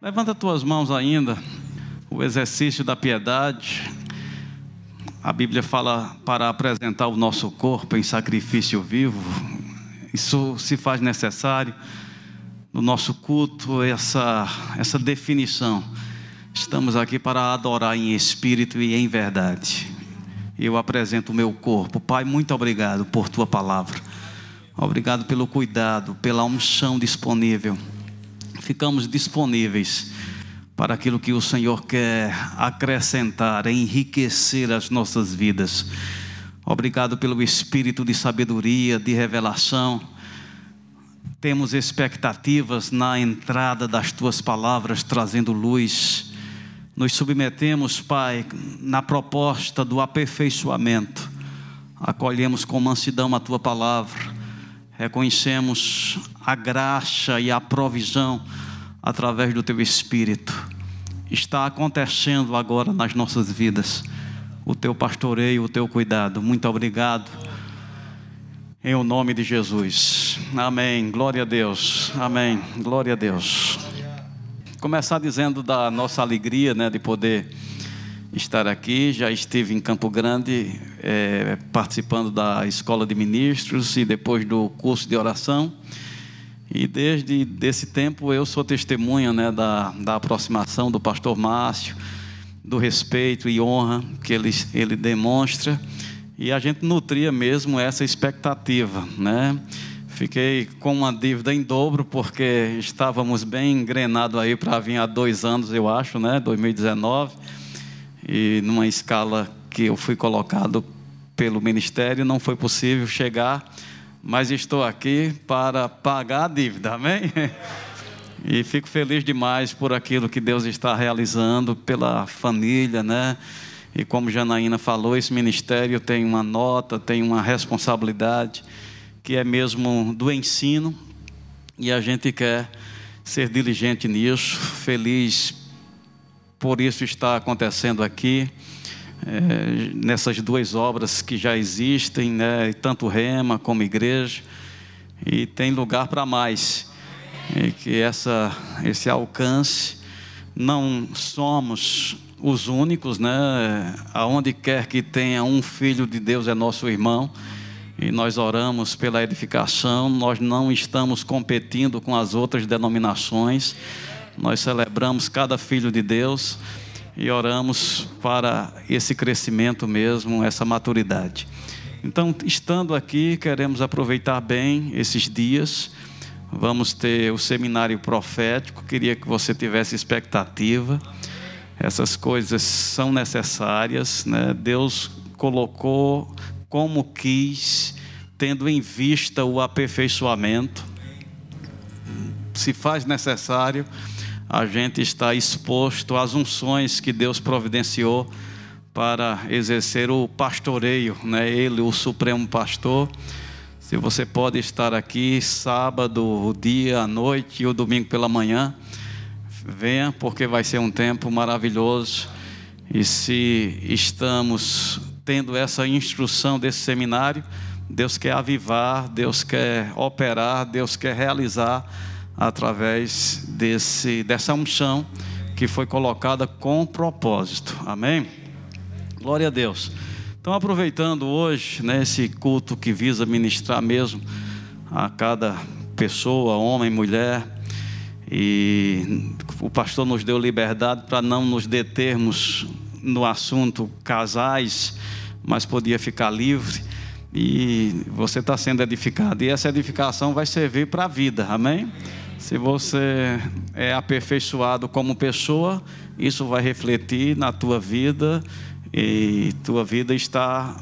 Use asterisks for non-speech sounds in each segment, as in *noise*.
Levanta tuas mãos ainda, o exercício da piedade. A Bíblia fala para apresentar o nosso corpo em sacrifício vivo. Isso se faz necessário no nosso culto, essa, essa definição. Estamos aqui para adorar em espírito e em verdade. Eu apresento o meu corpo. Pai, muito obrigado por tua palavra. Obrigado pelo cuidado, pela unção disponível ficamos disponíveis para aquilo que o Senhor quer acrescentar, enriquecer as nossas vidas. Obrigado pelo espírito de sabedoria, de revelação. Temos expectativas na entrada das tuas palavras trazendo luz. Nos submetemos, Pai, na proposta do aperfeiçoamento. Acolhemos com mansidão a tua palavra reconhecemos a graça e a provisão através do Teu Espírito. Está acontecendo agora nas nossas vidas o Teu pastoreio, o Teu cuidado. Muito obrigado. Em o nome de Jesus. Amém. Glória a Deus. Amém. Glória a Deus. Começar dizendo da nossa alegria, né, de poder estar aqui. Já estive em Campo Grande é, participando da escola de ministros e depois do curso de oração. E desde esse tempo eu sou testemunha né, da, da aproximação do pastor Márcio, do respeito e honra que ele, ele demonstra. E a gente nutria mesmo essa expectativa, né? Fiquei com uma dívida em dobro, porque estávamos bem engrenados aí para vir há dois anos, eu acho, né? 2019 e numa escala que eu fui colocado pelo ministério, não foi possível chegar, mas estou aqui para pagar a dívida, amém? *laughs* E fico feliz demais por aquilo que Deus está realizando pela família, né? E como Janaína falou, esse ministério tem uma nota, tem uma responsabilidade que é mesmo do ensino, e a gente quer ser diligente nisso, feliz por isso está acontecendo aqui, é, nessas duas obras que já existem, né, tanto Rema como Igreja, e tem lugar para mais. E que essa, esse alcance, não somos os únicos, né? Aonde quer que tenha um filho de Deus é nosso irmão. E nós oramos pela edificação, nós não estamos competindo com as outras denominações nós celebramos cada filho de Deus e oramos para esse crescimento mesmo, essa maturidade. Então, estando aqui, queremos aproveitar bem esses dias. Vamos ter o seminário profético. Queria que você tivesse expectativa. Essas coisas são necessárias, né? Deus colocou como quis, tendo em vista o aperfeiçoamento. Se faz necessário a gente está exposto às unções que Deus providenciou para exercer o pastoreio, né? Ele, o supremo pastor. Se você pode estar aqui sábado, o dia, a noite e o domingo pela manhã, venha, porque vai ser um tempo maravilhoso. E se estamos tendo essa instrução desse seminário, Deus quer avivar, Deus quer operar, Deus quer realizar através desse, dessa unção que foi colocada com propósito. Amém? Glória a Deus. Então, aproveitando hoje, né, esse culto que visa ministrar mesmo a cada pessoa, homem, mulher, e o pastor nos deu liberdade para não nos determos no assunto casais, mas podia ficar livre. E você está sendo edificado, e essa edificação vai servir para a vida, amém? Se você é aperfeiçoado como pessoa, isso vai refletir na tua vida e tua vida está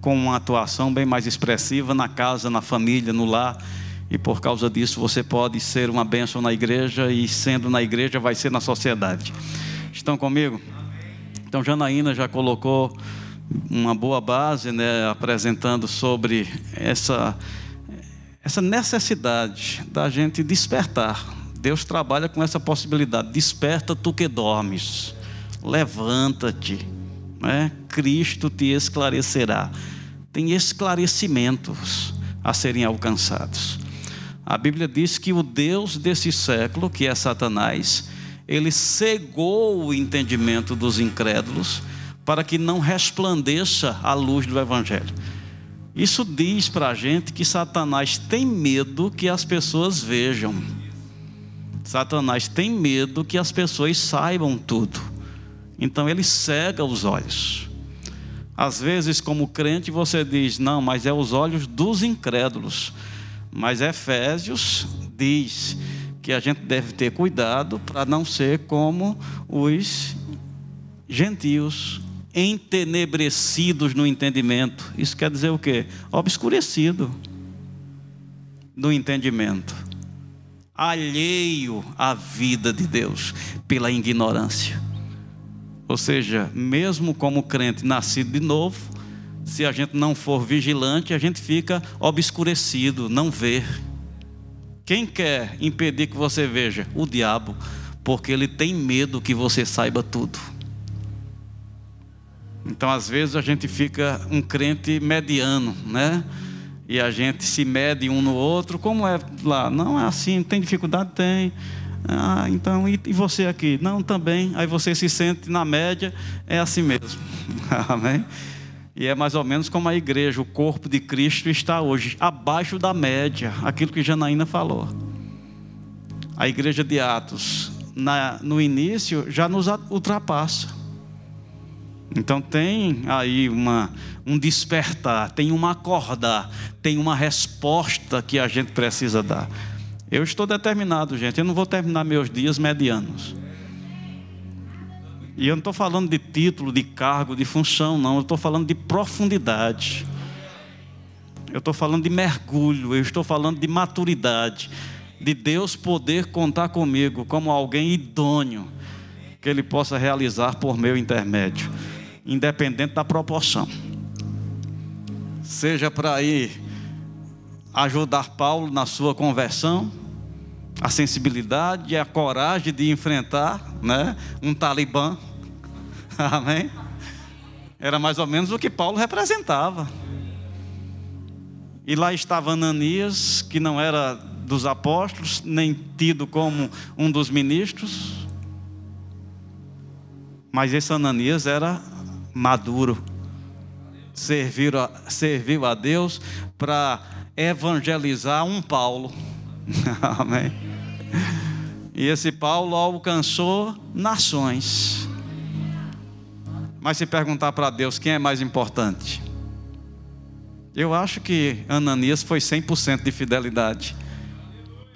com uma atuação bem mais expressiva na casa, na família, no lar. E por causa disso você pode ser uma bênção na igreja e sendo na igreja vai ser na sociedade. Estão comigo? Então Janaína já colocou uma boa base, né, apresentando sobre essa essa necessidade da gente despertar. Deus trabalha com essa possibilidade. Desperta tu que dormes. Levanta-te. Né? Cristo te esclarecerá. Tem esclarecimentos a serem alcançados. A Bíblia diz que o Deus desse século, que é Satanás, ele cegou o entendimento dos incrédulos para que não resplandeça a luz do Evangelho. Isso diz para a gente que Satanás tem medo que as pessoas vejam. Satanás tem medo que as pessoas saibam tudo. Então ele cega os olhos. Às vezes, como crente, você diz: não, mas é os olhos dos incrédulos. Mas Efésios diz que a gente deve ter cuidado para não ser como os gentios, entenebrecidos no entendimento. Isso quer dizer o quê? Obscurecido no entendimento, alheio à vida de Deus pela ignorância. Ou seja, mesmo como crente nascido de novo, se a gente não for vigilante, a gente fica obscurecido, não vê. Quem quer impedir que você veja? O diabo, porque ele tem medo que você saiba tudo. Então, às vezes, a gente fica um crente mediano, né? E a gente se mede um no outro. Como é lá? Não é assim, tem dificuldade? Tem. Ah, então, e, você aqui? Não, também. Aí você se sente na média, é assim mesmo. *laughs* Amém? E é mais ou menos como a igreja, o corpo de Cristo está hoje, abaixo da média, aquilo que Janaína falou. A igreja de Atos, na, no início, já nos ultrapassa. Então tem aí uma, um despertar, tem um acordar, tem uma resposta que a gente precisa dar. Eu estou determinado, gente, eu não vou terminar meus dias medianos. E eu não estou falando de título, de cargo, de função, não. Eu estou falando de profundidade. Eu estou falando de mergulho. Eu estou falando de maturidade. De Deus poder contar comigo como alguém idôneo que Ele possa realizar por meu intermédio, independente da proporção. Seja para ir ajudar Paulo na sua conversão, a sensibilidade e a coragem de enfrentar né, um talibã. *laughs* Amém? Era mais ou menos o que Paulo representava. E lá estava Ananias, que não era dos apóstolos, nem tido como um dos ministros. Mas esse Ananias era maduro. Serviu a, serviu a Deus para evangelizar um Paulo. *laughs* Amém. E esse Paulo alcançou nações. Mas se perguntar para Deus quem é mais importante, eu acho que Ananias foi 100% de fidelidade.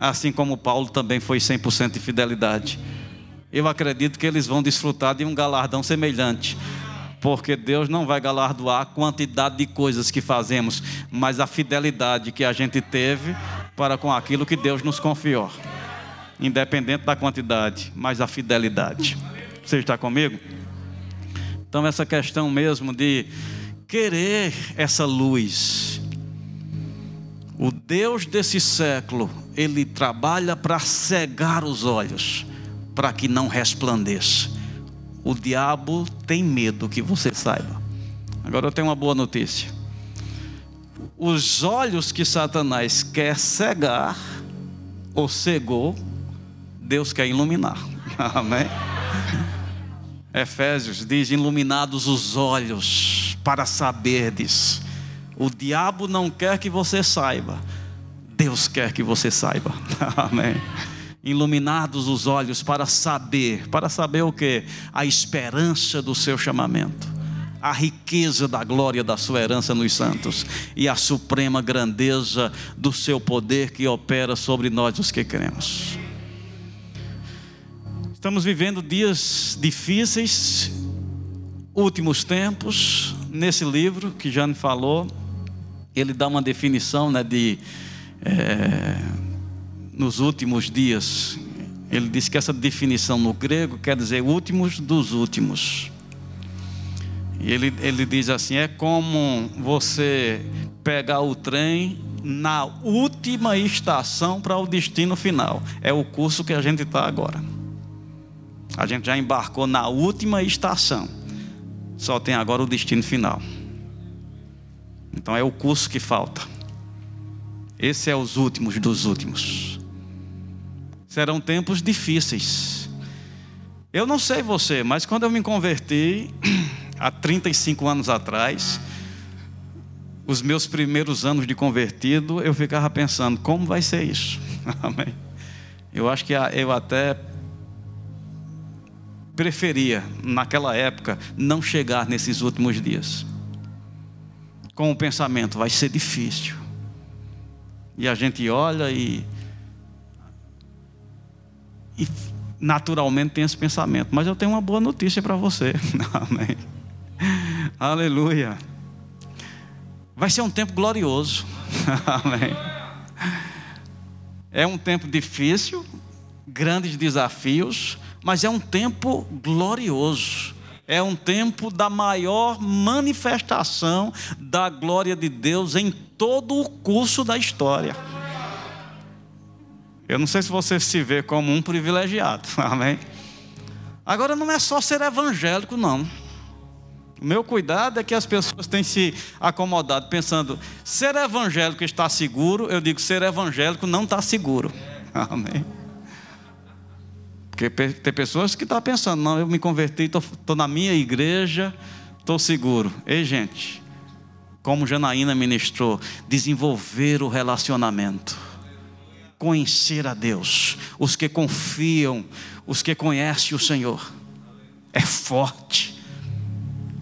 Assim como Paulo também foi 100% de fidelidade. Eu acredito que eles vão desfrutar de um galardão semelhante. Porque Deus não vai galardoar a quantidade de coisas que fazemos, mas a fidelidade que a gente teve para com aquilo que Deus nos confiou independente da quantidade, mas a fidelidade. Você está comigo? Então, essa questão mesmo de querer essa luz. O Deus desse século, ele trabalha para cegar os olhos, para que não resplandeça. O diabo tem medo que você saiba. Agora eu tenho uma boa notícia. Os olhos que Satanás quer cegar, ou cegou, Deus quer iluminar. *laughs* Amém? Efésios diz: iluminados os olhos para saberdes. O diabo não quer que você saiba, Deus quer que você saiba. *laughs* Amém. Iluminados os olhos para saber, para saber o que? A esperança do seu chamamento, a riqueza da glória da sua herança nos santos e a suprema grandeza do seu poder que opera sobre nós os que cremos. Estamos vivendo dias difíceis, últimos tempos. Nesse livro que Jane falou, ele dá uma definição né, de é, nos últimos dias. Ele diz que essa definição no grego quer dizer últimos dos últimos. E ele, ele diz assim: é como você pegar o trem na última estação para o destino final. É o curso que a gente está agora. A gente já embarcou na última estação. Só tem agora o destino final. Então é o curso que falta. Esse é os últimos dos últimos. Serão tempos difíceis. Eu não sei você, mas quando eu me converti, *clears throat* há 35 anos atrás, os meus primeiros anos de convertido, eu ficava pensando, como vai ser isso? *laughs* Amém. Eu acho que eu até preferia, naquela época, não chegar nesses últimos dias. Com o pensamento, vai ser difícil. E a gente olha e, e naturalmente tem esse pensamento. Mas eu tenho uma boa notícia para você. *laughs* Amém. Aleluia. Vai ser um tempo glorioso. *laughs* Amém. É um tempo difícil, grandes desafios, mas é um tempo glorioso. É um tempo da maior manifestação da glória de Deus em todo o curso da história. Eu não sei se você se vê como um privilegiado, *laughs* amém? Agora não é só ser evangélico, não. O meu cuidado é que as pessoas têm se acomodado pensando, ser evangélico está seguro, eu digo, ser evangélico não está seguro. *laughs* Amém. Porque tem pessoas que estão pensando, não, eu me converti, estou na minha igreja, estou seguro. Ei, gente, como Janaína ministrou, desenvolver o relacionamento, conhecer a Deus, os que confiam, os que conhecem o Senhor, é forte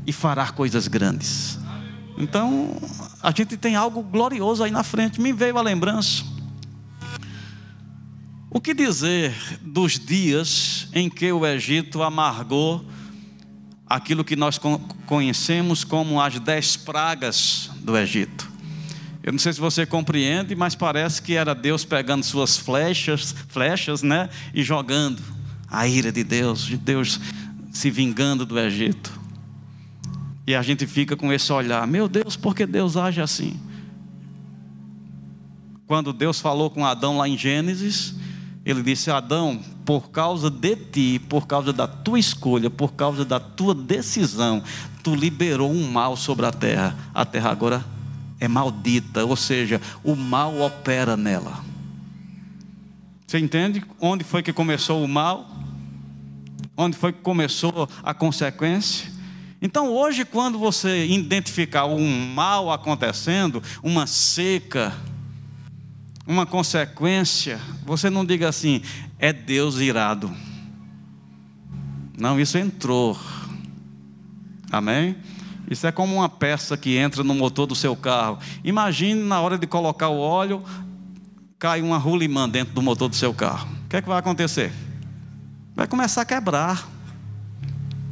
e fará coisas grandes. Então, a gente tem algo glorioso aí na frente. Me veio a lembrança. O que dizer dos dias em que o Egito amargou aquilo que nós conhecemos como as dez pragas do Egito? Eu não sei se você compreende, mas parece que era Deus pegando suas flechas, flechas, né, e jogando a ira de Deus, de Deus se vingando do Egito. E a gente fica com esse olhar: meu Deus, por que Deus age assim? Quando Deus falou com Adão lá em Gênesis, ele disse: Adão, por causa de ti, por causa da tua escolha, por causa da tua decisão, tu liberou um mal sobre a terra. A terra agora é maldita, ou seja, o mal opera nela. Você entende onde foi que começou o mal? Onde foi que começou a consequência? Então, hoje, quando você identificar um mal acontecendo, uma seca, uma consequência, você não diga assim, é Deus irado. Não, isso entrou. Amém? Isso é como uma peça que entra no motor do seu carro. Imagine na hora de colocar o óleo, cai uma rolimã dentro do motor do seu carro. O que é que vai acontecer? Vai começar a quebrar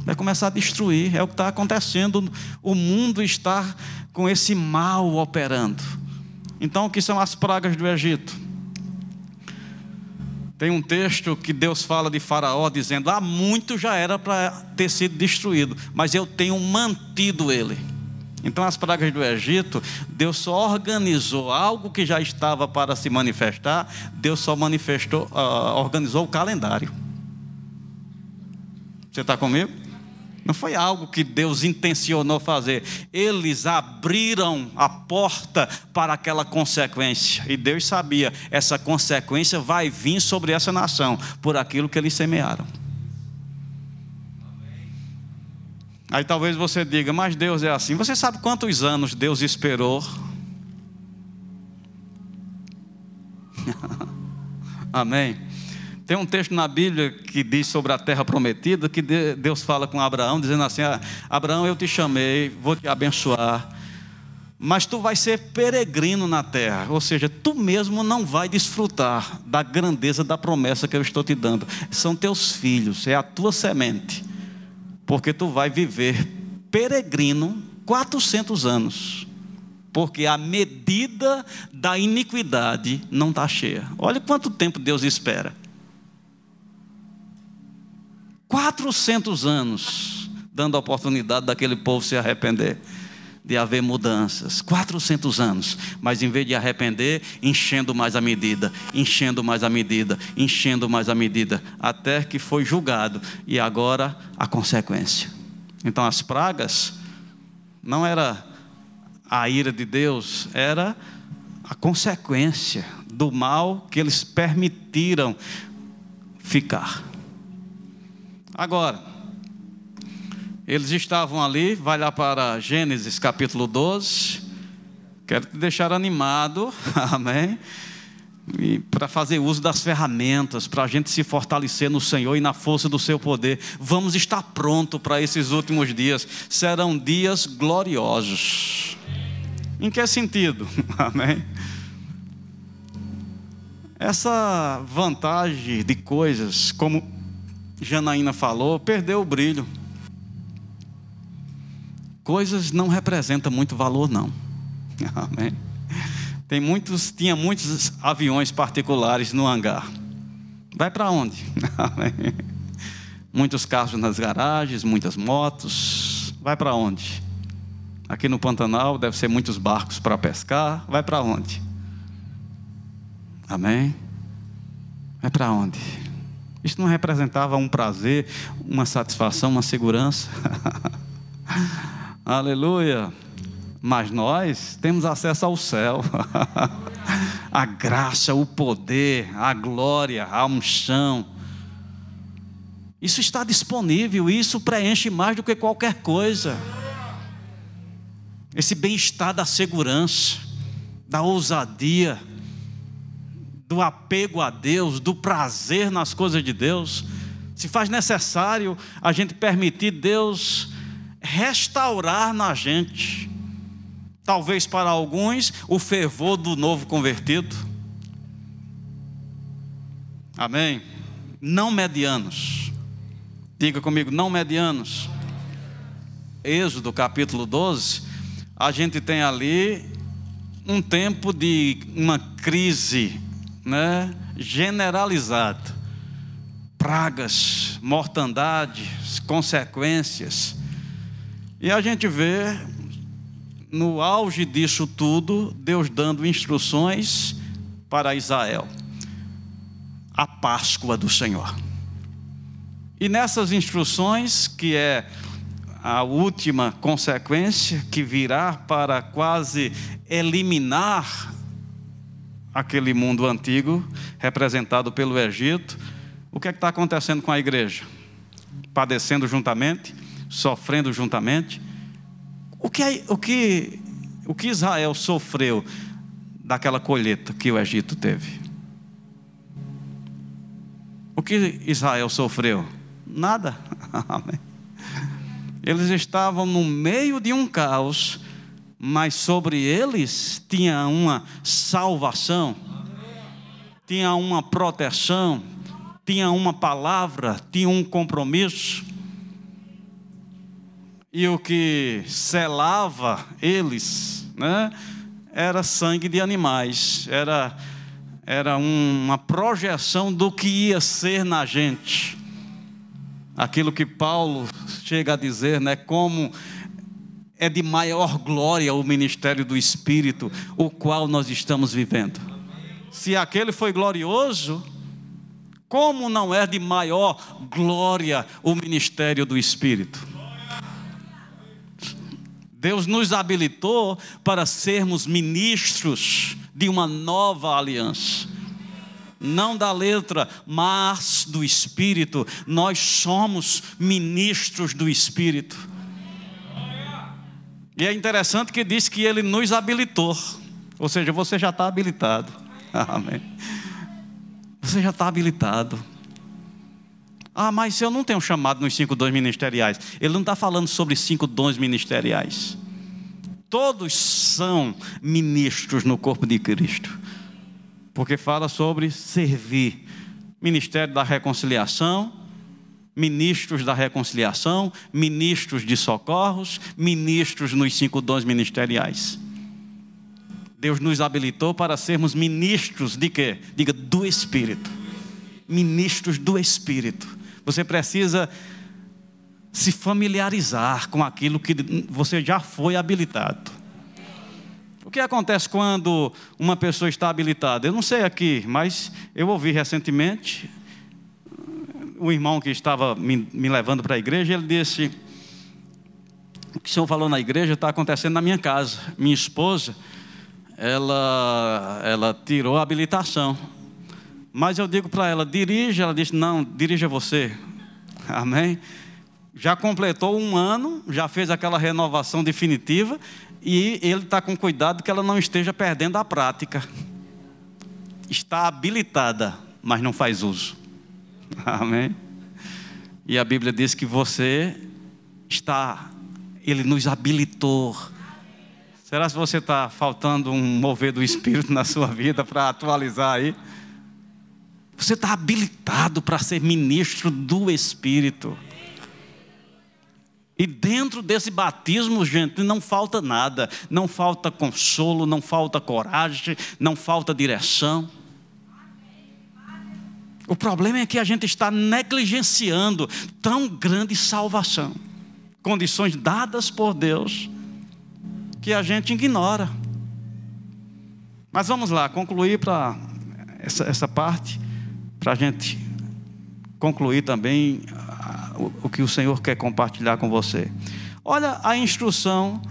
vai começar a destruir. É o que está acontecendo. O mundo está com esse mal operando. Então, o que são as pragas do Egito? Tem um texto que Deus fala de Faraó dizendo: há muito já era para ter sido destruído, mas eu tenho mantido ele. Então, as pragas do Egito, Deus só organizou algo que já estava para se manifestar, Deus só manifestou, uh, organizou o calendário. Você está comigo? Não foi algo que Deus intencionou fazer. Eles abriram a porta para aquela consequência. E Deus sabia, essa consequência vai vir sobre essa nação por aquilo que eles semearam. Aí talvez você diga, mas Deus é assim. Você sabe quantos anos Deus esperou? *laughs* Amém. Tem um texto na Bíblia que diz sobre a terra prometida, que Deus fala com Abraão, dizendo assim: ah, Abraão, eu te chamei, vou te abençoar, mas tu vai ser peregrino na terra, ou seja, tu mesmo não vai desfrutar da grandeza da promessa que eu estou te dando. São teus filhos, é a tua semente, porque tu vai viver peregrino 400 anos porque a medida da iniquidade não está cheia. Olha quanto tempo Deus espera. 400 anos dando a oportunidade daquele povo se arrepender, de haver mudanças. 400 anos, mas em vez de arrepender, enchendo mais a medida, enchendo mais a medida, enchendo mais a medida, até que foi julgado e agora a consequência. Então as pragas não era a ira de Deus, era a consequência do mal que eles permitiram ficar. Agora, eles estavam ali, vai lá para Gênesis capítulo 12. Quero te deixar animado, *laughs* amém? para fazer uso das ferramentas, para a gente se fortalecer no Senhor e na força do seu poder. Vamos estar pronto para esses últimos dias. Serão dias gloriosos. Em que sentido? *laughs* Amém? Essa vantagem de coisas, como Janaína falou, perdeu o brilho. Coisas não representam muito valor, não. *laughs* Amém? Tem muitos, tinha muitos aviões particulares no hangar. Vai para onde? *laughs* muitos carros nas garagens, muitas motos. Vai para onde? Aqui no Pantanal deve ser muitos barcos para pescar. Vai para onde? Amém? Vai para onde? Isso não representava um prazer, uma satisfação, uma segurança? *laughs* Aleluia! mas nós temos acesso ao céu. *laughs* a graça, o poder, a glória, a unção. Isso está disponível, isso preenche mais do que qualquer coisa. Esse bem-estar da segurança, da ousadia, do apego a Deus, do prazer nas coisas de Deus, se faz necessário a gente permitir Deus restaurar na gente Talvez para alguns o fervor do novo convertido. Amém? Não medianos. Diga comigo, não medianos. Êxodo capítulo 12, a gente tem ali um tempo de uma crise né, generalizada. Pragas, mortandades, consequências. E a gente vê no auge disso tudo, Deus dando instruções para Israel. A Páscoa do Senhor. E nessas instruções, que é a última consequência que virá para quase eliminar aquele mundo antigo, representado pelo Egito, o que é está acontecendo com a igreja? Padecendo juntamente, sofrendo juntamente o que, o que, o que Israel sofreu daquela colheita que o Egito teve? O que Israel sofreu? Nada. *laughs* Eles estavam no meio de um caos, mas sobre eles tinha uma salvação, tinha uma proteção, tinha uma palavra, tinha um compromisso. E o que selava eles, né, era sangue de animais, era, era uma projeção do que ia ser na gente. Aquilo que Paulo chega a dizer, né, como é de maior glória o ministério do Espírito, o qual nós estamos vivendo. Se aquele foi glorioso, como não é de maior glória o ministério do Espírito? Deus nos habilitou para sermos ministros de uma nova aliança. Não da letra, mas do Espírito. Nós somos ministros do Espírito. E é interessante que diz que ele nos habilitou. Ou seja, você já está habilitado. *laughs* Amém. Você já está habilitado. Ah, mas eu não tenho chamado nos cinco dons ministeriais. Ele não está falando sobre cinco dons ministeriais. Todos são ministros no corpo de Cristo. Porque fala sobre servir. Ministério da reconciliação, ministros da reconciliação, ministros de socorros, ministros nos cinco dons ministeriais. Deus nos habilitou para sermos ministros de quê? Diga, do Espírito. Ministros do Espírito. Você precisa se familiarizar com aquilo que você já foi habilitado. O que acontece quando uma pessoa está habilitada? Eu não sei aqui, mas eu ouvi recentemente o irmão que estava me, me levando para a igreja, ele disse: O que o senhor falou na igreja está acontecendo na minha casa. Minha esposa, ela, ela tirou a habilitação. Mas eu digo para ela, dirija. Ela disse, não, dirija você. *laughs* Amém? Já completou um ano, já fez aquela renovação definitiva e ele está com cuidado que ela não esteja perdendo a prática. Está habilitada, mas não faz uso. *laughs* Amém? E a Bíblia diz que você está, Ele nos habilitou. Será que você está faltando um mover do Espírito na sua vida para atualizar aí? Você está habilitado para ser ministro do Espírito. E dentro desse batismo, gente, não falta nada. Não falta consolo, não falta coragem, não falta direção. O problema é que a gente está negligenciando tão grande salvação, condições dadas por Deus, que a gente ignora. Mas vamos lá, concluir para essa, essa parte, para a gente concluir também ah, o, o que o Senhor quer compartilhar com você. Olha a instrução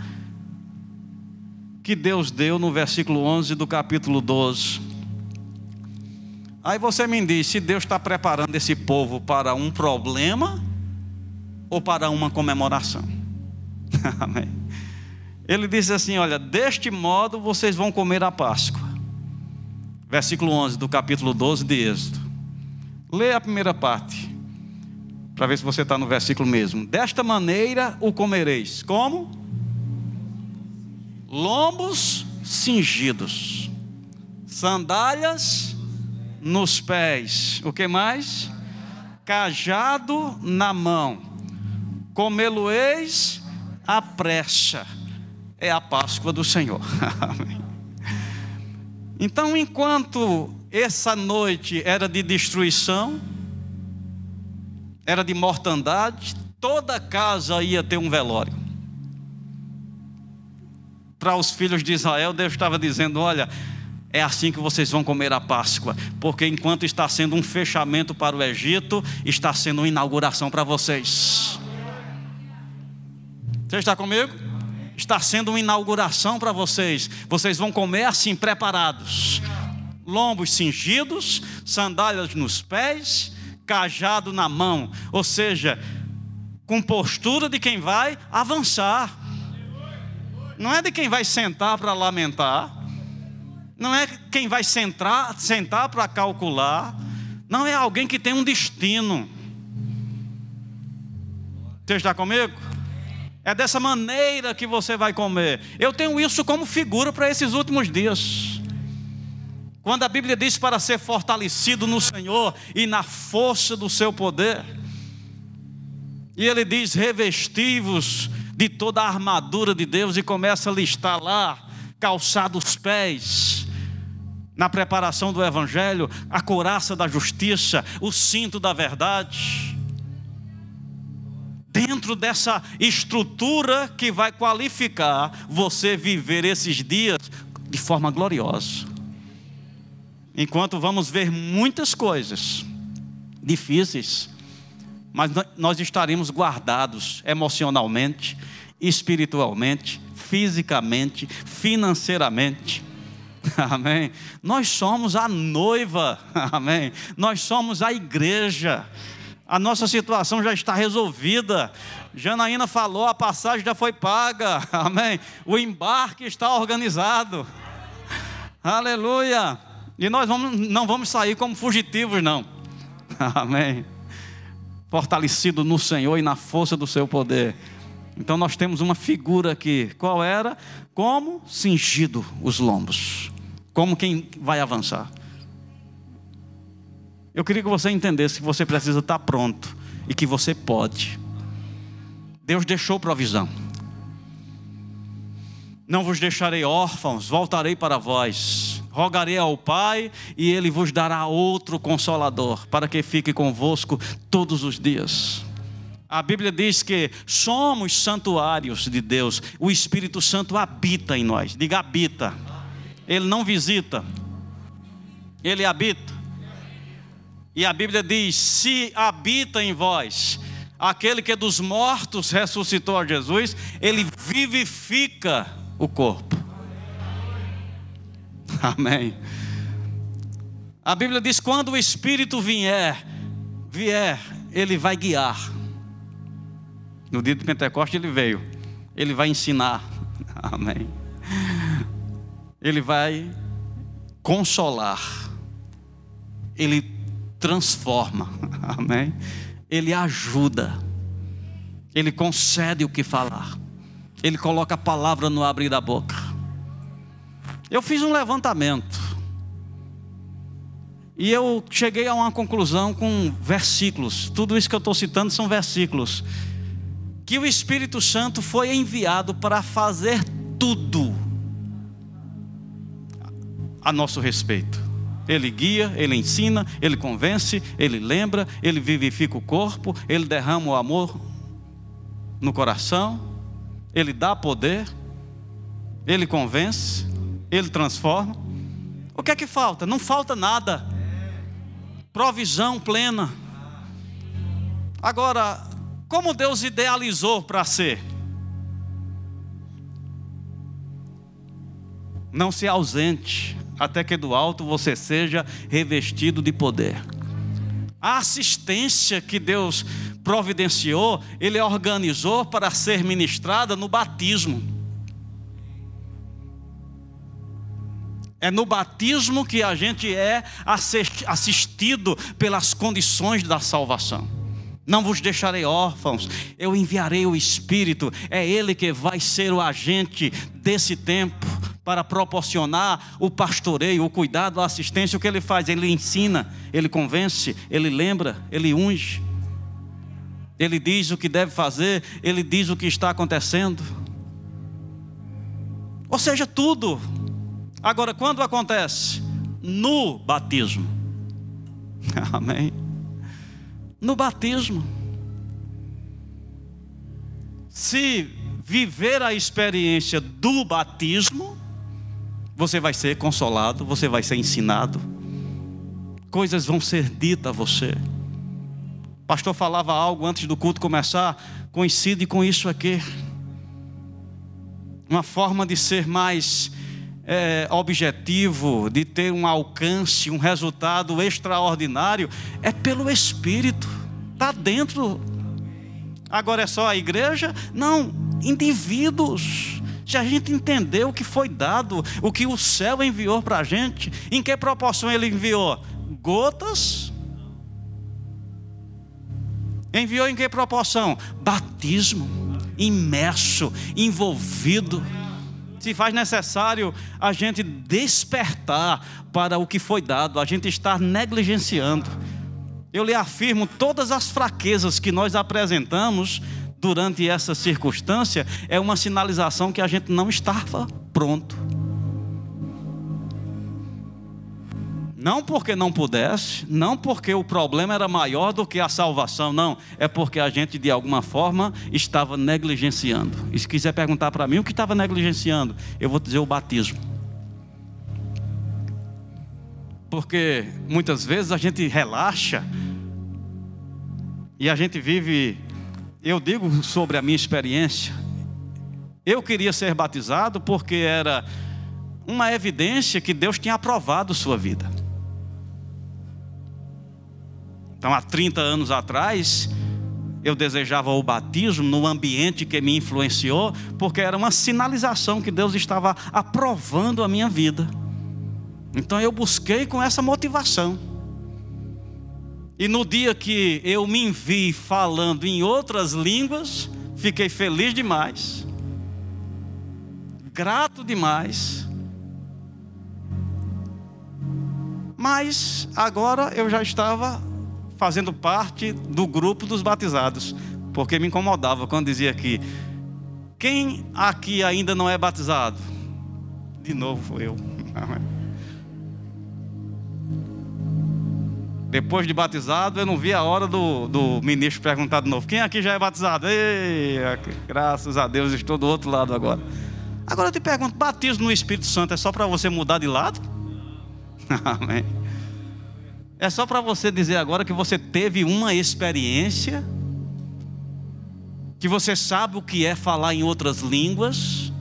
que Deus deu no versículo 11 do capítulo 12 Aí você me diz se Deus está preparando esse povo para um problema ou para uma comemoração. *laughs* Amém. Ele diz assim: Olha, deste modo vocês vão comer a Páscoa. Versículo 11 do capítulo 12 de Êxodo. Lê a primeira parte, para ver se você está no versículo mesmo. Desta maneira o comereis. Como? Lombos cingidos, sandálias nos pés. O que mais? Cajado na mão. Comê-lo-eis a precha. É a Páscoa do Senhor. *laughs* então, enquanto essa noite era de destruição, era de mortandade, toda casa ia ter um velório. Para os filhos de Israel, Deus estava dizendo: olha, é assim que vocês vão comer a Páscoa, porque enquanto está sendo um fechamento para o Egito, está sendo uma inauguração para vocês. Você está comigo? Está sendo uma inauguração para vocês. Vocês vão comer assim, preparados: lombos cingidos, sandálias nos pés, cajado na mão, ou seja, com postura de quem vai avançar. Não é de quem vai sentar para lamentar não é quem vai sentar, sentar para calcular, não é alguém que tem um destino. Você está comigo? É dessa maneira que você vai comer. Eu tenho isso como figura para esses últimos dias. Quando a Bíblia diz para ser fortalecido no Senhor e na força do seu poder, e ele diz: revestivos de toda a armadura de Deus, e começa a listar lá, calçados os pés, na preparação do Evangelho, a couraça da justiça, o cinto da verdade. Dentro dessa estrutura que vai qualificar você viver esses dias de forma gloriosa. Enquanto vamos ver muitas coisas difíceis, mas nós estaremos guardados emocionalmente, espiritualmente, fisicamente, financeiramente *laughs* Amém. Nós somos a noiva. *laughs* Amém. Nós somos a igreja. A nossa situação já está resolvida. Janaína falou, a passagem já foi paga. *laughs* Amém. O embarque está organizado. Aleluia. E nós vamos, não vamos sair como fugitivos, não. Amém. Fortalecido no Senhor e na força do seu poder. Então nós temos uma figura aqui. Qual era? Como cingido os lombos como quem vai avançar. Eu queria que você entendesse que você precisa estar pronto e que você pode. Deus deixou provisão. Não vos deixarei órfãos, voltarei para vós. Rogarei ao Pai e ele vos dará outro consolador, para que fique convosco todos os dias. A Bíblia diz que somos santuários de Deus, o Espírito Santo habita em nós. Diga habita. Ele não visita, ele habita. E a Bíblia diz: se habita em vós aquele que dos mortos ressuscitou a Jesus, ele vivifica o corpo. *laughs* Amém. A Bíblia diz: quando o Espírito vier, vier, ele vai guiar. No dia de Pentecostes ele veio. Ele vai ensinar. *laughs* Amém. Ele vai consolar. Ele transforma. *laughs* Amém. Ele ajuda. Ele concede o que falar. Ele coloca a palavra no abrir da boca. Eu fiz um levantamento. E eu cheguei a uma conclusão com versículos. Tudo isso que eu estou citando são versículos. Que o Espírito Santo foi enviado para fazer tudo a nosso respeito. Ele guia, ele ensina, ele convence, ele lembra, ele vivifica o corpo, ele derrama o amor no coração, ele dá poder, ele convence, ele transforma. O que é que falta? Não falta nada. Provisão plena. Agora, como Deus idealizou para ser? Não se ausente, até que do alto você seja revestido de poder. A assistência que Deus providenciou, Ele organizou para ser ministrada no batismo. É no batismo que a gente é assistido pelas condições da salvação. Não vos deixarei órfãos, eu enviarei o Espírito, é Ele que vai ser o agente desse tempo para proporcionar o pastoreio, o cuidado, a assistência. O que Ele faz? Ele ensina, Ele convence, Ele lembra, Ele unge. Ele diz o que deve fazer, ele diz o que está acontecendo. Ou seja, tudo. Agora, quando acontece? No batismo. *laughs* Amém. No batismo. Se viver a experiência do batismo, você vai ser consolado, você vai ser ensinado, coisas vão ser ditas a você pastor falava algo antes do culto começar, coincide com isso aqui. Uma forma de ser mais é, objetivo, de ter um alcance, um resultado extraordinário, é pelo Espírito, está dentro. Agora é só a igreja? Não, indivíduos. Se a gente entender o que foi dado, o que o céu enviou para a gente, em que proporção ele enviou? Gotas Enviou em que proporção? Batismo, imerso, envolvido. Se faz necessário a gente despertar para o que foi dado, a gente estar negligenciando. Eu lhe afirmo: todas as fraquezas que nós apresentamos durante essa circunstância é uma sinalização que a gente não estava pronto. Não porque não pudesse, não porque o problema era maior do que a salvação, não. É porque a gente, de alguma forma, estava negligenciando. E se quiser perguntar para mim o que estava negligenciando, eu vou dizer o batismo. Porque muitas vezes a gente relaxa e a gente vive. Eu digo sobre a minha experiência. Eu queria ser batizado porque era uma evidência que Deus tinha aprovado sua vida. Então, há 30 anos atrás, eu desejava o batismo no ambiente que me influenciou, porque era uma sinalização que Deus estava aprovando a minha vida. Então eu busquei com essa motivação. E no dia que eu me vi falando em outras línguas, fiquei feliz demais, grato demais. Mas agora eu já estava fazendo parte do grupo dos batizados, porque me incomodava quando dizia aqui: quem aqui ainda não é batizado? De novo eu. *laughs* Depois de batizado, eu não vi a hora do, do ministro perguntar de novo: quem aqui já é batizado? Ei, graças a Deus, estou do outro lado agora. Agora eu te pergunto: batismo no Espírito Santo é só para você mudar de lado? *laughs* Amém. É só para você dizer agora que você teve uma experiência, que você sabe o que é falar em outras línguas.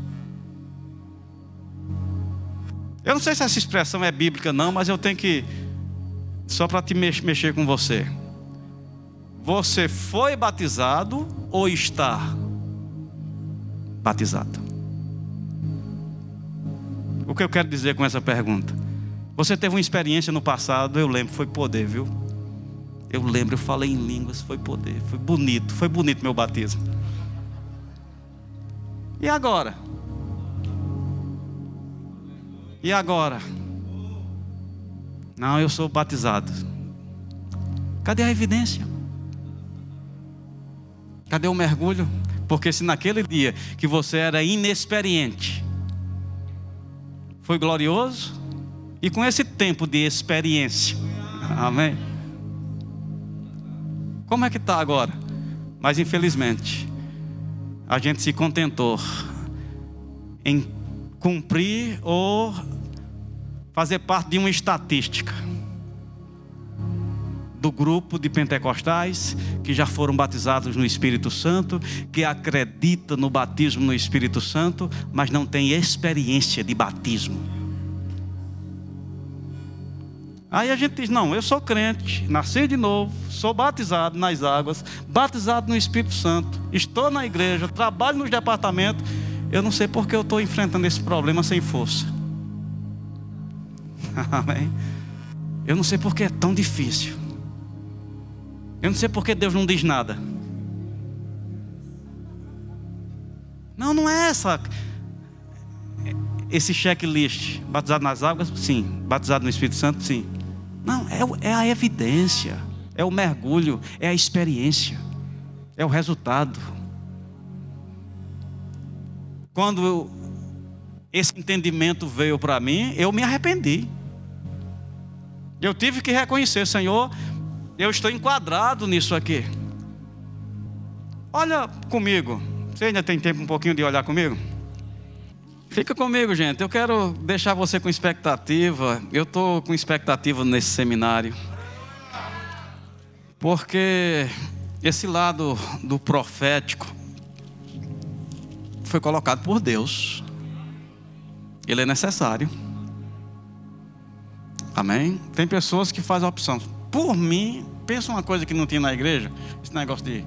Eu não sei se essa expressão é bíblica, não, mas eu tenho que, só para te mexer com você. Você foi batizado ou está batizado? O que eu quero dizer com essa pergunta? Você teve uma experiência no passado, eu lembro, foi poder, viu? Eu lembro, eu falei em línguas, foi poder, foi bonito, foi bonito meu batismo. E agora? E agora? Não, eu sou batizado. Cadê a evidência? Cadê o mergulho? Porque se naquele dia que você era inexperiente, foi glorioso, e com esse tempo de experiência, amém? Como é que está agora? Mas infelizmente, a gente se contentou em cumprir ou fazer parte de uma estatística do grupo de pentecostais que já foram batizados no Espírito Santo, que acredita no batismo no Espírito Santo, mas não tem experiência de batismo. Aí a gente diz: não, eu sou crente, nasci de novo, sou batizado nas águas, batizado no Espírito Santo, estou na igreja, trabalho nos departamentos. Eu não sei porque eu estou enfrentando esse problema sem força. *laughs* Amém. Eu não sei porque é tão difícil. Eu não sei porque Deus não diz nada. Não, não é essa. Esse checklist. Batizado nas águas? Sim. Batizado no Espírito Santo? Sim. Não, é, é a evidência. É o mergulho. É a experiência. É o resultado. Quando eu, esse entendimento veio para mim, eu me arrependi. Eu tive que reconhecer, Senhor, eu estou enquadrado nisso aqui. Olha comigo. Você ainda tem tempo um pouquinho de olhar comigo? Fica comigo, gente. Eu quero deixar você com expectativa. Eu estou com expectativa nesse seminário. Porque esse lado do profético foi colocado por Deus. Ele é necessário. Amém? Tem pessoas que fazem a opção. Por mim, pensa uma coisa que não tinha na igreja, esse negócio de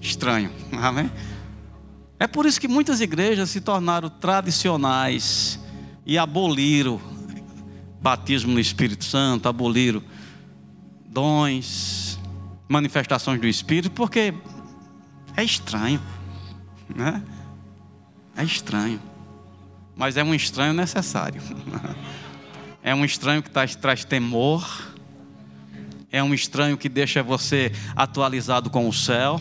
estranho, amém? É por isso que muitas igrejas se tornaram tradicionais e aboliram batismo no Espírito Santo, aboliram dons, manifestações do Espírito, porque é estranho, né? É estranho, mas é um estranho necessário. *laughs* É um estranho que traz, temor é um estranho que deixa você atualizado com o céu.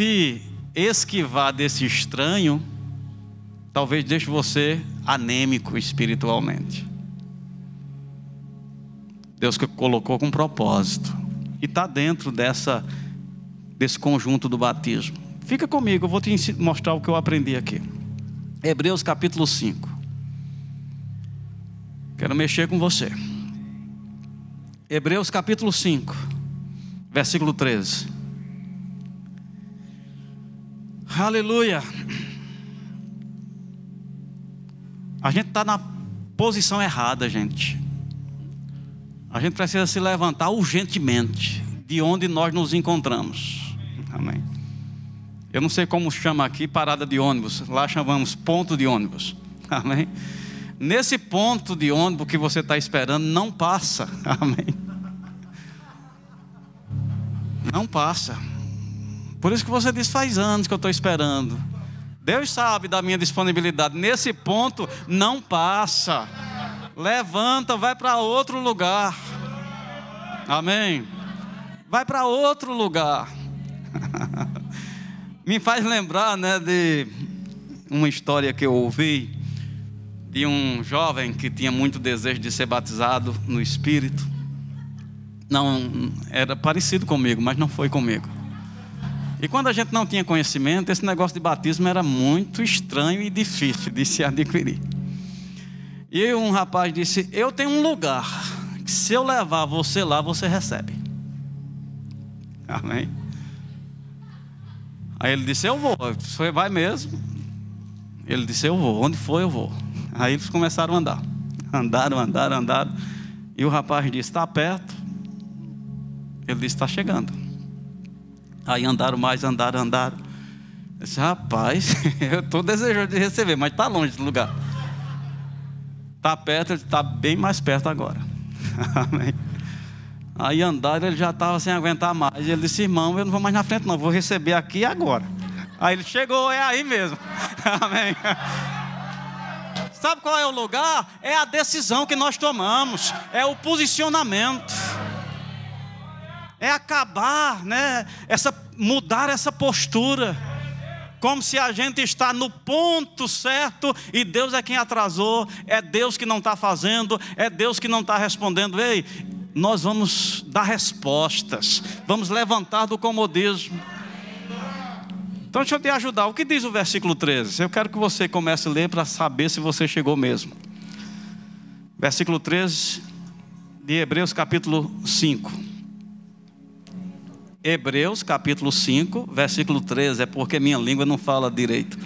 Se esquivar desse estranho, talvez deixe você anêmico espiritualmente. Deus que colocou com propósito e está dentro dessa desse conjunto do batismo. Fica comigo, eu vou te mostrar o que eu aprendi aqui. Hebreus capítulo 5. Quero mexer com você. Hebreus capítulo 5, versículo 13. Aleluia. A gente está na posição errada, gente. A gente precisa se levantar urgentemente de onde nós nos encontramos. Amém. Eu não sei como chama aqui parada de ônibus. Lá chamamos ponto de ônibus. Amém. Nesse ponto de ônibus que você está esperando, não passa. Amém. Não passa. Por isso que você diz: faz anos que eu estou esperando. Deus sabe da minha disponibilidade. Nesse ponto, não passa. Levanta, vai para outro lugar. Amém. Vai para outro lugar. *laughs* Me faz lembrar, né, de uma história que eu ouvi de um jovem que tinha muito desejo de ser batizado no Espírito. Não, era parecido comigo, mas não foi comigo. E quando a gente não tinha conhecimento, esse negócio de batismo era muito estranho e difícil de se adquirir. E um rapaz disse: Eu tenho um lugar, que se eu levar você lá, você recebe. Amém? Aí ele disse: Eu vou. Você vai mesmo? Ele disse: Eu vou. Onde for, eu vou. Aí eles começaram a andar. Andaram, andaram, andaram. E o rapaz disse: Está perto. Ele disse: Está chegando. Aí andaram mais, andaram, andaram. Eu disse: Rapaz, *laughs* eu estou desejando de receber, mas está longe do lugar. Está perto, está bem mais perto agora. *laughs* Amém. Aí andaram, ele já estava sem aguentar mais. Ele disse: Irmão, eu não vou mais na frente, não, vou receber aqui agora. Aí ele chegou, é aí mesmo. *laughs* Amém. Sabe qual é o lugar? É a decisão que nós tomamos, é o posicionamento. É acabar, né? Essa mudar essa postura. Como se a gente está no ponto certo e Deus é quem atrasou, é Deus que não está fazendo, é Deus que não está respondendo. Ei, nós vamos dar respostas, vamos levantar do comodismo. Então deixa eu te ajudar. O que diz o versículo 13? Eu quero que você comece a ler para saber se você chegou mesmo. Versículo 13 de Hebreus capítulo 5. Hebreus capítulo 5, versículo 13, é porque minha língua não fala direito.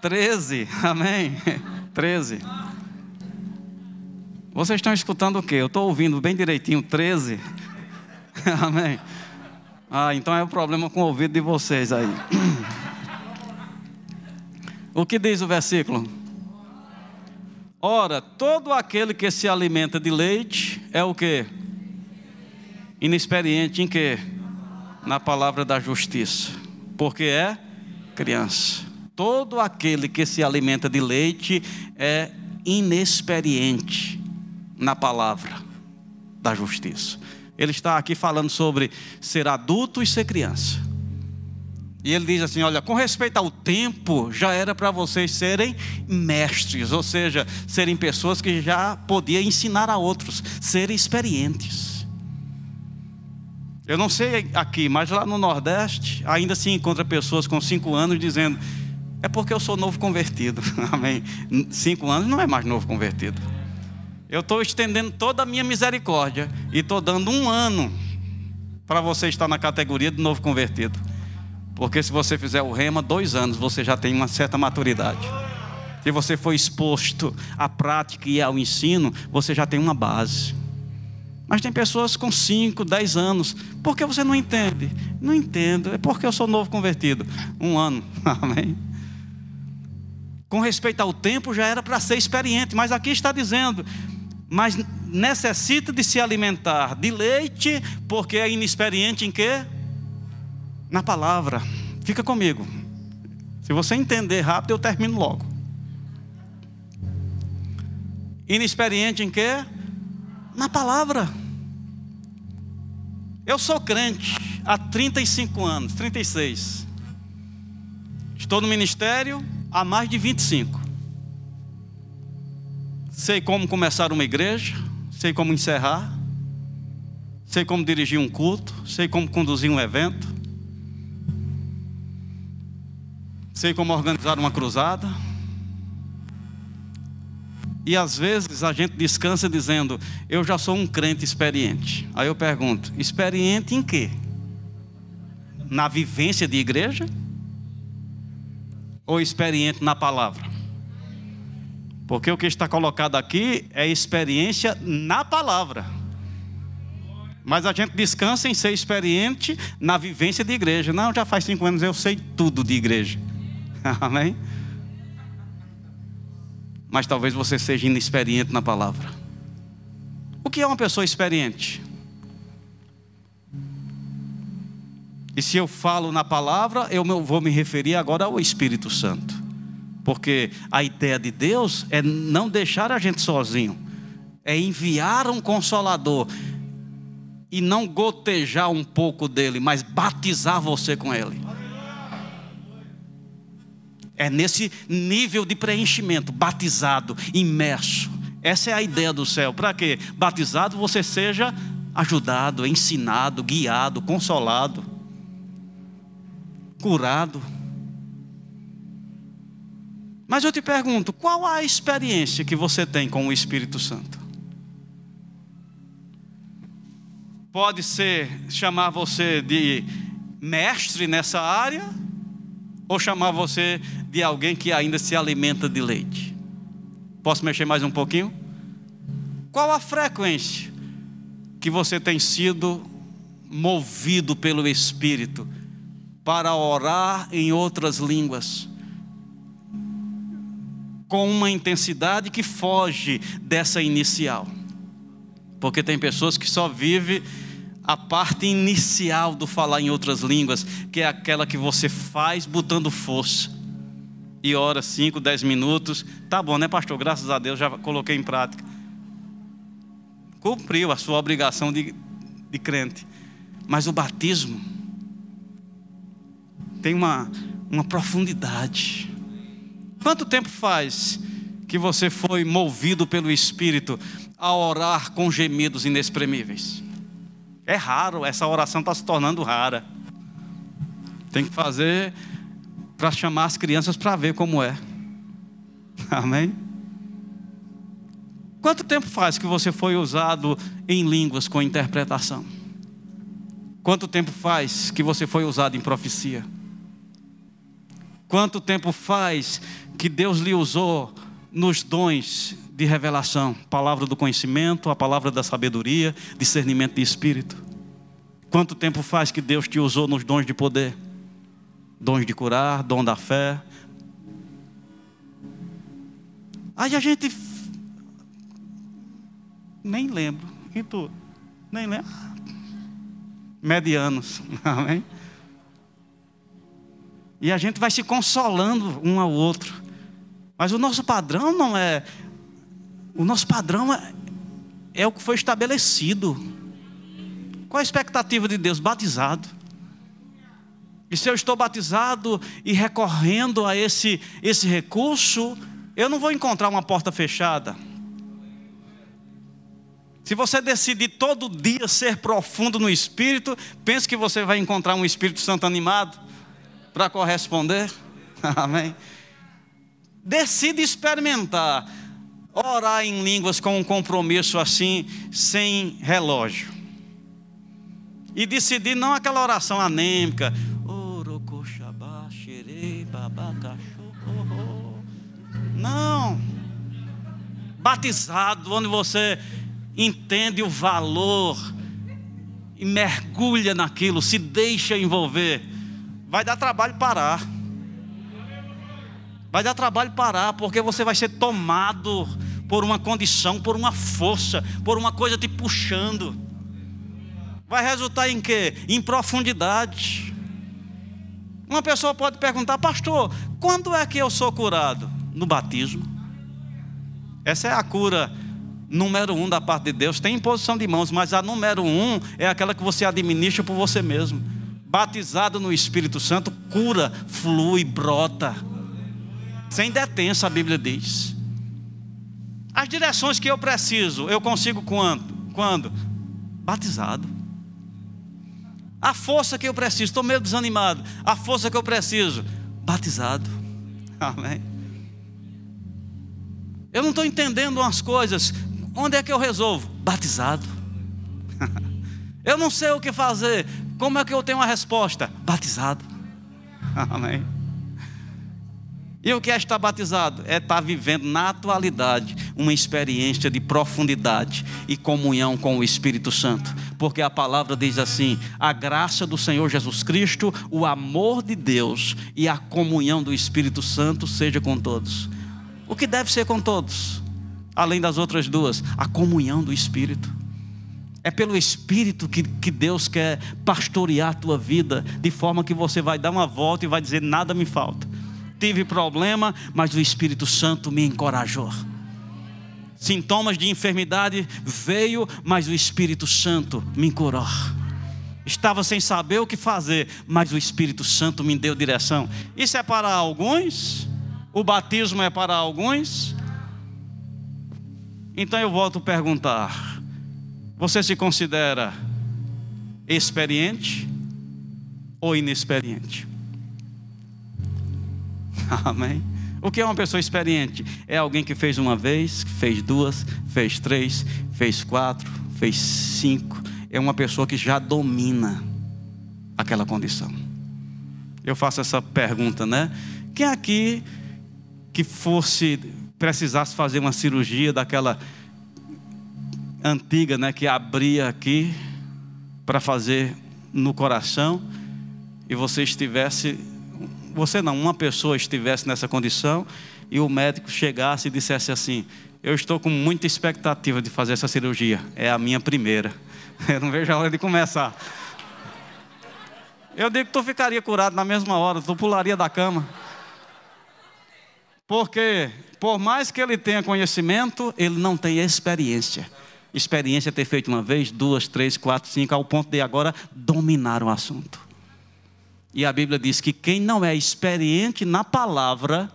13, amém? *laughs* 13. Vocês estão escutando o quê? Eu estou ouvindo bem direitinho, 13. *laughs* amém? Ah, então é o problema com o ouvido de vocês aí. O que diz o versículo? Ora, todo aquele que se alimenta de leite é o que? Inexperiente em que? Na palavra da justiça. Porque é criança. Todo aquele que se alimenta de leite é inexperiente na palavra da justiça. Ele está aqui falando sobre ser adulto e ser criança. E ele diz assim: olha, com respeito ao tempo, já era para vocês serem mestres, ou seja, serem pessoas que já podiam ensinar a outros, serem experientes. Eu não sei aqui, mas lá no Nordeste ainda se encontra pessoas com cinco anos dizendo: é porque eu sou novo convertido. *laughs* Amém. Cinco anos não é mais novo convertido. Eu estou estendendo toda a minha misericórdia e estou dando um ano para você estar na categoria de novo convertido. Porque se você fizer o rema, dois anos você já tem uma certa maturidade. Se você for exposto à prática e ao ensino, você já tem uma base. Mas tem pessoas com 5, 10 anos. Por que você não entende? Não entendo. É porque eu sou novo convertido. Um ano. *laughs* Amém. Com respeito ao tempo, já era para ser experiente. Mas aqui está dizendo: mas necessita de se alimentar de leite, porque é inexperiente em quê? Na palavra. Fica comigo. Se você entender rápido, eu termino logo. Inexperiente em quê? Na palavra. Eu sou crente há 35 anos, 36. Estou no ministério há mais de 25 sei como começar uma igreja, sei como encerrar, sei como dirigir um culto, sei como conduzir um evento, sei como organizar uma cruzada. E às vezes a gente descansa dizendo: Eu já sou um crente experiente. Aí eu pergunto: experiente em quê? Na vivência de igreja? Ou experiente na palavra? Porque o que está colocado aqui é experiência na palavra. Mas a gente descansa em ser experiente na vivência de igreja. Não, já faz cinco anos eu sei tudo de igreja. *laughs* Amém? Mas talvez você seja inexperiente na palavra. O que é uma pessoa experiente? E se eu falo na palavra, eu vou me referir agora ao Espírito Santo. Porque a ideia de Deus é não deixar a gente sozinho, é enviar um consolador e não gotejar um pouco dele, mas batizar você com ele. É nesse nível de preenchimento, batizado, imerso. Essa é a ideia do céu. Para quê? Batizado você seja ajudado, ensinado, guiado, consolado, curado. Mas eu te pergunto, qual a experiência que você tem com o Espírito Santo? Pode ser chamar você de mestre nessa área, ou chamar você de alguém que ainda se alimenta de leite. Posso mexer mais um pouquinho? Qual a frequência que você tem sido movido pelo Espírito para orar em outras línguas, com uma intensidade que foge dessa inicial. Porque tem pessoas que só vivem a parte inicial do falar em outras línguas, que é aquela que você faz botando força. E ora 5, 10 minutos. Tá bom, né, pastor? Graças a Deus já coloquei em prática. Cumpriu a sua obrigação de, de crente. Mas o batismo tem uma, uma profundidade. Quanto tempo faz que você foi movido pelo Espírito a orar com gemidos inexprimíveis? É raro, essa oração está se tornando rara. Tem que fazer para chamar as crianças para ver como é. *laughs* Amém? Quanto tempo faz que você foi usado em línguas com interpretação? Quanto tempo faz que você foi usado em profecia? Quanto tempo faz que Deus lhe usou nos dons de revelação, palavra do conhecimento, a palavra da sabedoria, discernimento de espírito. Quanto tempo faz que Deus te usou nos dons de poder? Dons de curar, dom da fé. Aí a gente nem lembro. E tu? Nem lembro. Medianos. *laughs* Amém? E a gente vai se consolando um ao outro. Mas o nosso padrão não é o nosso padrão é, é o que foi estabelecido. Qual a expectativa de Deus? Batizado. E se eu estou batizado e recorrendo a esse, esse recurso, eu não vou encontrar uma porta fechada. Se você decidir todo dia ser profundo no Espírito, pense que você vai encontrar um Espírito Santo animado para corresponder. *laughs* Amém. Decide experimentar orar em línguas com um compromisso assim, sem relógio. E decidir não aquela oração anêmica. Não. Batizado, onde você entende o valor e mergulha naquilo, se deixa envolver. Vai dar trabalho parar. Vai dar trabalho parar, porque você vai ser tomado por uma condição, por uma força, por uma coisa te puxando. Vai resultar em quê? Em profundidade. Uma pessoa pode perguntar, pastor, quando é que eu sou curado? No batismo. Essa é a cura número um da parte de Deus. Tem imposição de mãos, mas a número um é aquela que você administra por você mesmo. Batizado no Espírito Santo, cura, flui, brota. Sem detença, a Bíblia diz. As direções que eu preciso, eu consigo quando? Quando? Batizado. A força que eu preciso, estou meio desanimado. A força que eu preciso, batizado. *laughs* Amém. Eu não estou entendendo umas coisas. Onde é que eu resolvo? Batizado. *laughs* eu não sei o que fazer. Como é que eu tenho uma resposta? Batizado. *laughs* Amém. E o que é estar batizado? É estar vivendo na atualidade uma experiência de profundidade e comunhão com o Espírito Santo. Porque a palavra diz assim: a graça do Senhor Jesus Cristo, o amor de Deus e a comunhão do Espírito Santo seja com todos. O que deve ser com todos? Além das outras duas, a comunhão do Espírito. É pelo Espírito que, que Deus quer pastorear a tua vida, de forma que você vai dar uma volta e vai dizer: nada me falta tive problema, mas o Espírito Santo me encorajou. Sintomas de enfermidade veio, mas o Espírito Santo me curou. Estava sem saber o que fazer, mas o Espírito Santo me deu direção. Isso é para alguns? O batismo é para alguns? Então eu volto a perguntar: você se considera experiente ou inexperiente? *laughs* Amém? O que é uma pessoa experiente? É alguém que fez uma vez, fez duas, fez três, fez quatro, fez cinco. É uma pessoa que já domina aquela condição. Eu faço essa pergunta, né? Quem aqui que fosse precisasse fazer uma cirurgia daquela antiga, né, que abria aqui, para fazer no coração e você estivesse, você não, uma pessoa estivesse nessa condição e o médico chegasse e dissesse assim: Eu estou com muita expectativa de fazer essa cirurgia, é a minha primeira. *laughs* Eu não vejo a hora de começar. Eu digo que tu ficaria curado na mesma hora, tu pularia da cama. Porque, por mais que ele tenha conhecimento, ele não tem experiência. Experiência é ter feito uma vez, duas, três, quatro, cinco, ao ponto de agora dominar o assunto. E a Bíblia diz que quem não é experiente na palavra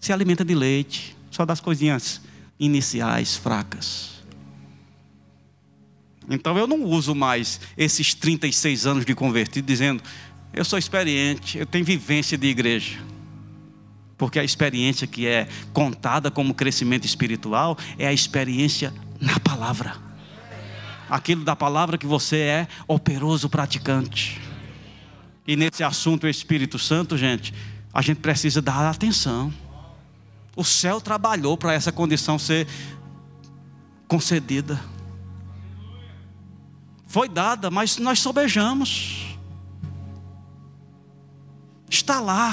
se alimenta de leite, só das coisinhas iniciais, fracas. Então eu não uso mais esses 36 anos de convertido dizendo, eu sou experiente, eu tenho vivência de igreja. Porque a experiência que é contada como crescimento espiritual é a experiência na palavra. Aquilo da palavra que você é operoso praticante. E nesse assunto o Espírito Santo, gente, a gente precisa dar atenção. O céu trabalhou para essa condição ser concedida. Foi dada, mas nós sobejamos. Está lá.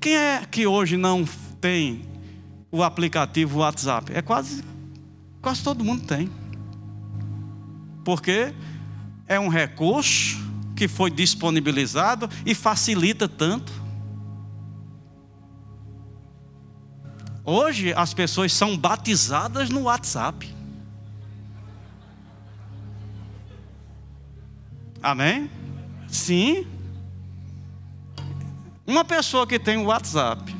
Quem é que hoje não tem o aplicativo WhatsApp? É quase, quase todo mundo tem. Porque é um recurso que foi disponibilizado e facilita tanto. Hoje as pessoas são batizadas no WhatsApp. Amém? Sim. Uma pessoa que tem o WhatsApp,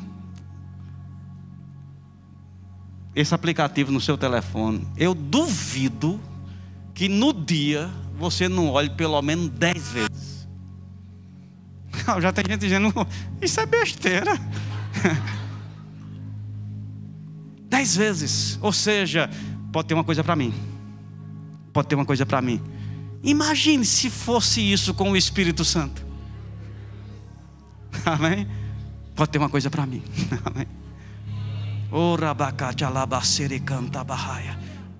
esse aplicativo no seu telefone, eu duvido que no dia você não olhe pelo menos dez vezes. *laughs* Já tem gente dizendo, isso é besteira. *laughs* Dez vezes. Ou seja, pode ter uma coisa para mim. Pode ter uma coisa para mim. Imagine se fosse isso com o Espírito Santo. *laughs* Amém? Pode ter uma coisa para mim. Amém?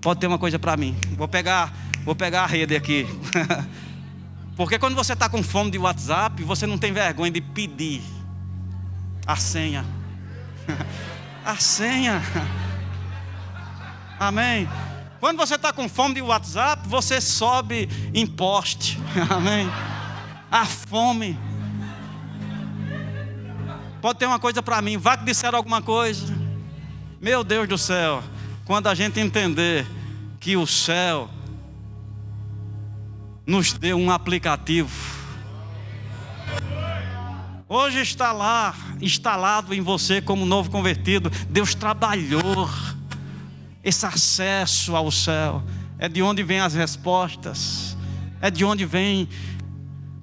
Pode ter uma coisa para mim. Vou pegar, vou pegar a rede aqui. *laughs* Porque quando você está com fome de WhatsApp, você não tem vergonha de pedir a senha. *laughs* A senha. *laughs* Amém. Quando você está com fome de WhatsApp, você sobe em poste. Amém. A fome. Pode ter uma coisa para mim, vá que disseram alguma coisa. Meu Deus do céu, quando a gente entender que o céu nos deu um aplicativo. Hoje está lá, instalado em você como novo convertido. Deus trabalhou esse acesso ao céu. É de onde vêm as respostas. É de onde vêm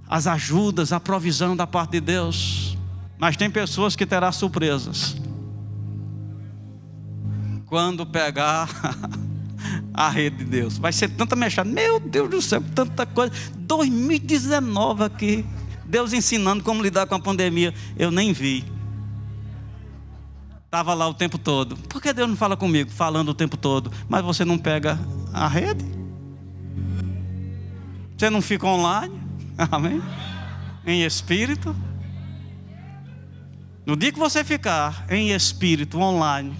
as ajudas, a provisão da parte de Deus. Mas tem pessoas que terá surpresas. Quando pegar *laughs* a rede de Deus. Vai ser tanta mexada. Meu Deus do céu, tanta coisa. 2019 aqui. Deus ensinando como lidar com a pandemia. Eu nem vi. Estava lá o tempo todo. Por que Deus não fala comigo? Falando o tempo todo. Mas você não pega a rede? Você não fica online? *laughs* Amém? Em espírito? No dia que você ficar em espírito online,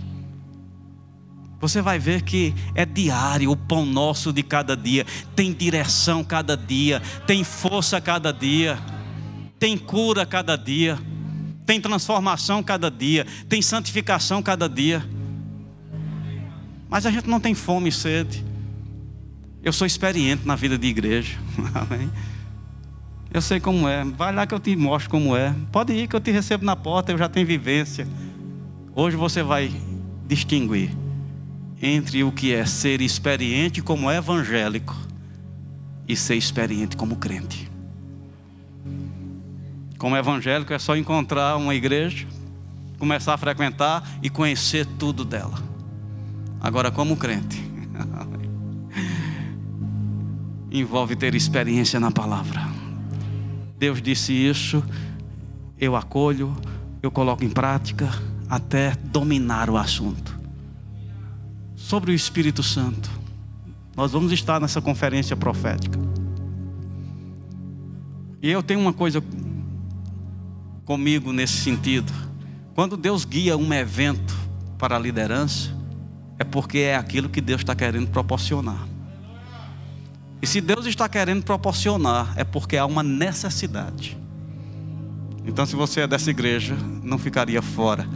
você vai ver que é diário, o pão nosso de cada dia, tem direção cada dia, tem força cada dia, tem cura cada dia, tem transformação cada dia, tem santificação cada dia. Mas a gente não tem fome e sede. Eu sou experiente na vida de igreja. *laughs* Amém. Eu sei como é. Vai lá que eu te mostro como é. Pode ir que eu te recebo na porta, eu já tenho vivência. Hoje você vai distinguir entre o que é ser experiente como evangélico e ser experiente como crente. Como evangélico é só encontrar uma igreja, começar a frequentar e conhecer tudo dela. Agora, como crente, *laughs* envolve ter experiência na palavra. Deus disse isso, eu acolho, eu coloco em prática até dominar o assunto. Sobre o Espírito Santo, Nós vamos estar nessa conferência profética. E eu tenho uma coisa comigo nesse sentido. Quando Deus guia um evento para a liderança, é porque é aquilo que Deus está querendo proporcionar. E se Deus está querendo proporcionar, é porque há uma necessidade. Então, se você é dessa igreja, não ficaria fora.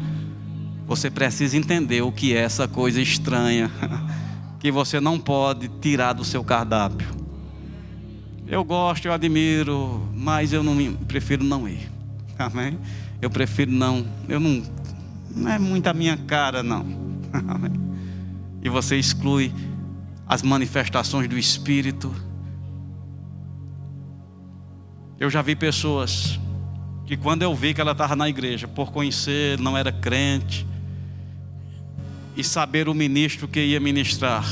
Você precisa entender o que é essa coisa estranha *laughs* que você não pode tirar do seu cardápio. Eu gosto, eu admiro, mas eu não prefiro não ir. *laughs* Amém? Eu prefiro não, eu não, não é muito a minha cara não. *laughs* Amém? E você exclui as manifestações do Espírito. Eu já vi pessoas que quando eu vi que ela estava na igreja, por conhecer, não era crente, e saber o ministro que ia ministrar,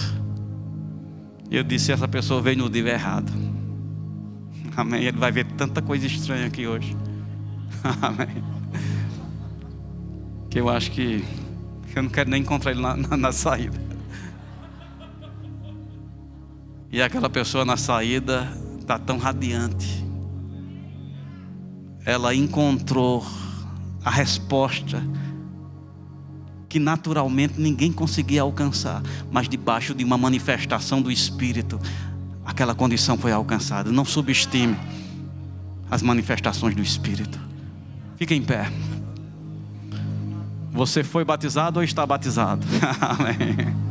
eu disse: essa pessoa veio no dia errado. *laughs* Amém. Ele vai ver tanta coisa estranha aqui hoje. *laughs* Amém. Que eu acho que eu não quero nem encontrar ele na, na, na saída. E aquela pessoa na saída está tão radiante. Ela encontrou a resposta que naturalmente ninguém conseguia alcançar, mas debaixo de uma manifestação do Espírito, aquela condição foi alcançada. Não subestime as manifestações do Espírito. Fique em pé. Você foi batizado ou está batizado? *laughs* Amém.